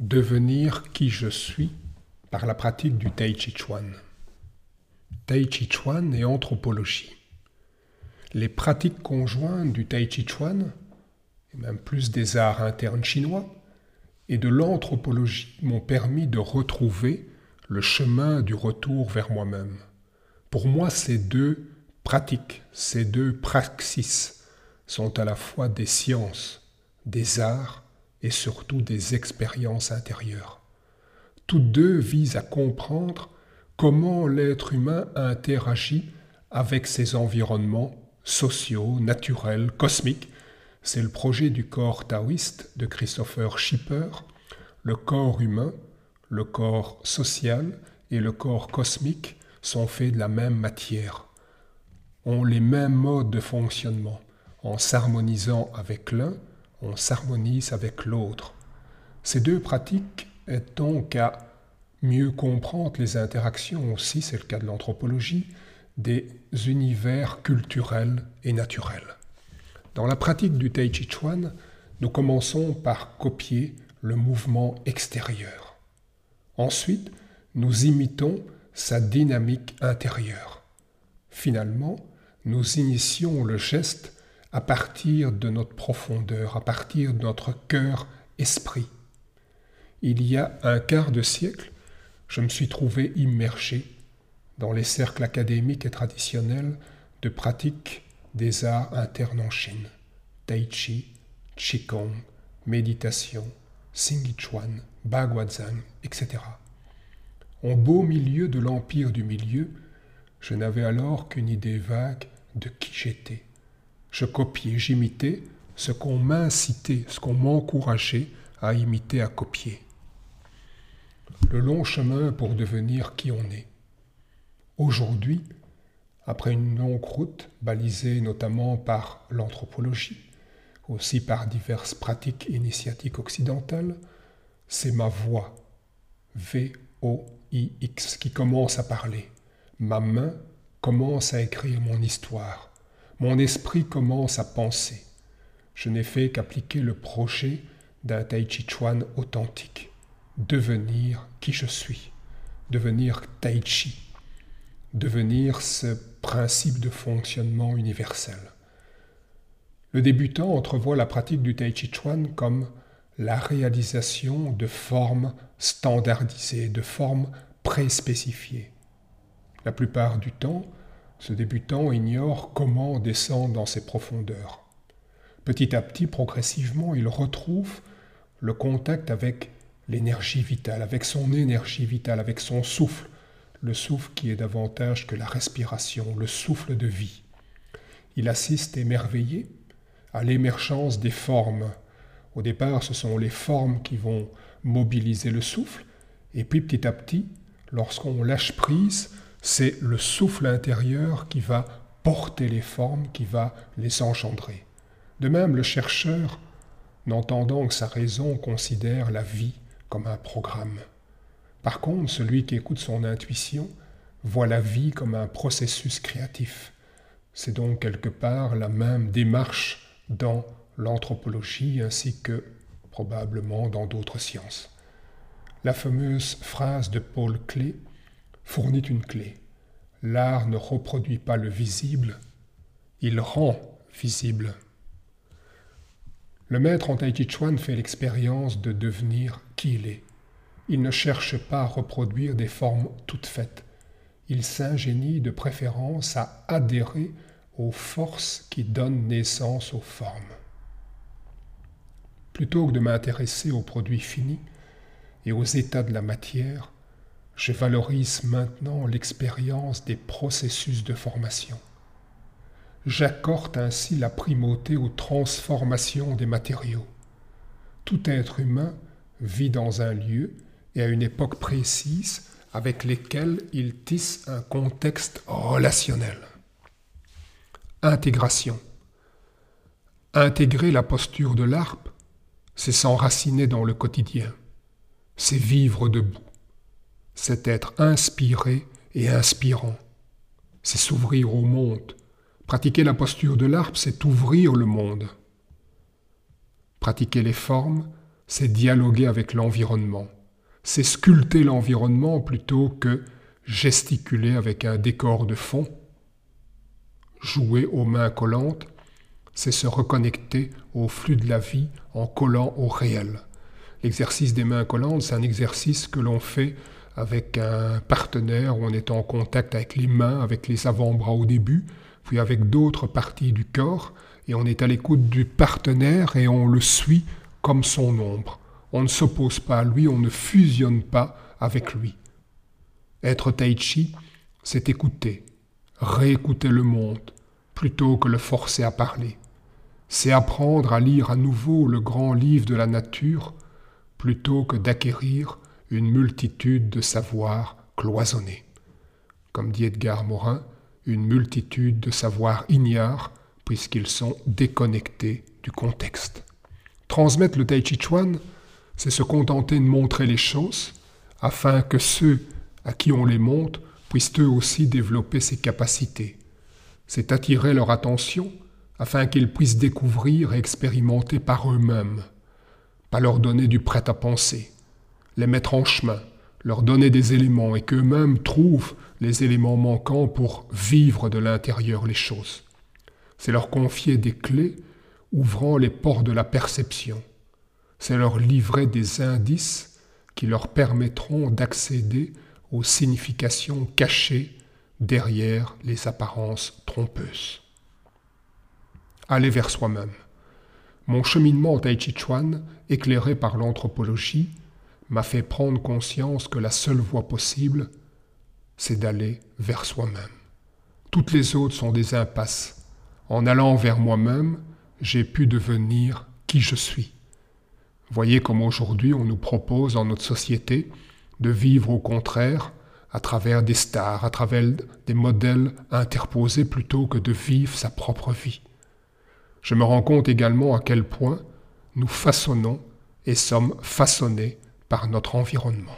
Devenir qui je suis par la pratique du Tai Chi Chuan. Tai Chi Chuan et anthropologie. Les pratiques conjointes du Tai Chi Chuan, et même plus des arts internes chinois, et de l'anthropologie m'ont permis de retrouver le chemin du retour vers moi-même. Pour moi, ces deux pratiques, ces deux praxis sont à la fois des sciences, des arts et surtout des expériences intérieures. Toutes deux visent à comprendre comment l'être humain interagit avec ses environnements sociaux, naturels, cosmiques. C'est le projet du corps taoïste de Christopher Schipper, le corps humain, le corps social et le corps cosmique sont faits de la même matière, ont les mêmes modes de fonctionnement. En s'harmonisant avec l'un, on s'harmonise avec l'autre. Ces deux pratiques aident donc à mieux comprendre les interactions aussi, c'est le cas de l'anthropologie, des univers culturels et naturels. Dans la pratique du Tai Chi Chuan, nous commençons par copier le mouvement extérieur. Ensuite, nous imitons sa dynamique intérieure. Finalement, nous initions le geste à partir de notre profondeur, à partir de notre cœur-esprit. Il y a un quart de siècle, je me suis trouvé immergé dans les cercles académiques et traditionnels de pratique des arts internes en Chine. Tai Chi, Qigong, méditation, Chuan, Baguazhang, etc. En beau milieu de l'empire du milieu, je n'avais alors qu'une idée vague de qui j'étais. Je copiais, j'imitais ce qu'on m'incitait, ce qu'on m'encourageait à imiter, à copier. Le long chemin pour devenir qui on est. Aujourd'hui, après une longue route balisée notamment par l'anthropologie, aussi par diverses pratiques initiatiques occidentales, c'est ma voix, V-O-I-X, qui commence à parler. Ma main commence à écrire mon histoire. Mon esprit commence à penser. Je n'ai fait qu'appliquer le projet d'un Tai Chi Chuan authentique. Devenir qui je suis. Devenir Tai Chi. Devenir ce principe de fonctionnement universel. Le débutant entrevoit la pratique du Tai Chi Chuan comme la réalisation de formes standardisées, de formes préspécifiées. La plupart du temps, ce débutant ignore comment descendre dans ces profondeurs. Petit à petit, progressivement, il retrouve le contact avec l'énergie vitale, avec son énergie vitale, avec son souffle, le souffle qui est davantage que la respiration, le souffle de vie. Il assiste émerveillé à l'émergence des formes. Au départ, ce sont les formes qui vont mobiliser le souffle, et puis petit à petit, lorsqu'on lâche prise, c'est le souffle intérieur qui va porter les formes, qui va les engendrer. De même, le chercheur, n'entendant que sa raison, considère la vie comme un programme. Par contre, celui qui écoute son intuition voit la vie comme un processus créatif. C'est donc quelque part la même démarche dans l'anthropologie ainsi que probablement dans d'autres sciences. La fameuse phrase de Paul Klee fournit une clé. L'art ne reproduit pas le visible, il rend visible. Le maître en Tai Chi Chuan fait l'expérience de devenir qui il est. Il ne cherche pas à reproduire des formes toutes faites. Il s'ingénie de préférence à adhérer aux forces qui donnent naissance aux formes. Plutôt que de m'intéresser aux produits finis et aux états de la matière, je valorise maintenant l'expérience des processus de formation. J'accorde ainsi la primauté aux transformations des matériaux. Tout être humain vit dans un lieu et à une époque précise avec lesquels il tisse un contexte relationnel. Intégration. Intégrer la posture de l'arpe, c'est s'enraciner dans le quotidien, c'est vivre debout, c'est être inspiré et inspirant, c'est s'ouvrir au monde. Pratiquer la posture de l'arpe, c'est ouvrir le monde. Pratiquer les formes, c'est dialoguer avec l'environnement, c'est sculpter l'environnement plutôt que gesticuler avec un décor de fond. Jouer aux mains collantes, c'est se reconnecter au flux de la vie en collant au réel. L'exercice des mains collantes, c'est un exercice que l'on fait avec un partenaire où on est en contact avec les mains, avec les avant-bras au début, puis avec d'autres parties du corps, et on est à l'écoute du partenaire et on le suit comme son ombre. On ne s'oppose pas à lui, on ne fusionne pas avec lui. Être tai chi, c'est écouter, réécouter le monde, plutôt que le forcer à parler. C'est apprendre à lire à nouveau le grand livre de la nature, plutôt que d'acquérir une multitude de savoirs cloisonnés. Comme dit Edgar Morin, une multitude de savoirs ignares, puisqu'ils sont déconnectés du contexte. Transmettre le Tai Chi Chuan, c'est se contenter de montrer les choses, afin que ceux à qui on les montre puissent eux aussi développer ces capacités. C'est attirer leur attention afin qu'ils puissent découvrir et expérimenter par eux-mêmes, pas leur donner du prêt à penser, les mettre en chemin, leur donner des éléments et qu'eux-mêmes trouvent les éléments manquants pour vivre de l'intérieur les choses. C'est leur confier des clés ouvrant les portes de la perception. C'est leur livrer des indices qui leur permettront d'accéder aux significations cachées derrière les apparences trompeuses. Aller vers soi-même. Mon cheminement Tai Chi Chuan, éclairé par l'anthropologie, m'a fait prendre conscience que la seule voie possible, c'est d'aller vers soi-même. Toutes les autres sont des impasses. En allant vers moi-même, j'ai pu devenir qui je suis. Voyez comme aujourd'hui on nous propose dans notre société de vivre au contraire à travers des stars, à travers des modèles interposés plutôt que de vivre sa propre vie. Je me rends compte également à quel point nous façonnons et sommes façonnés par notre environnement.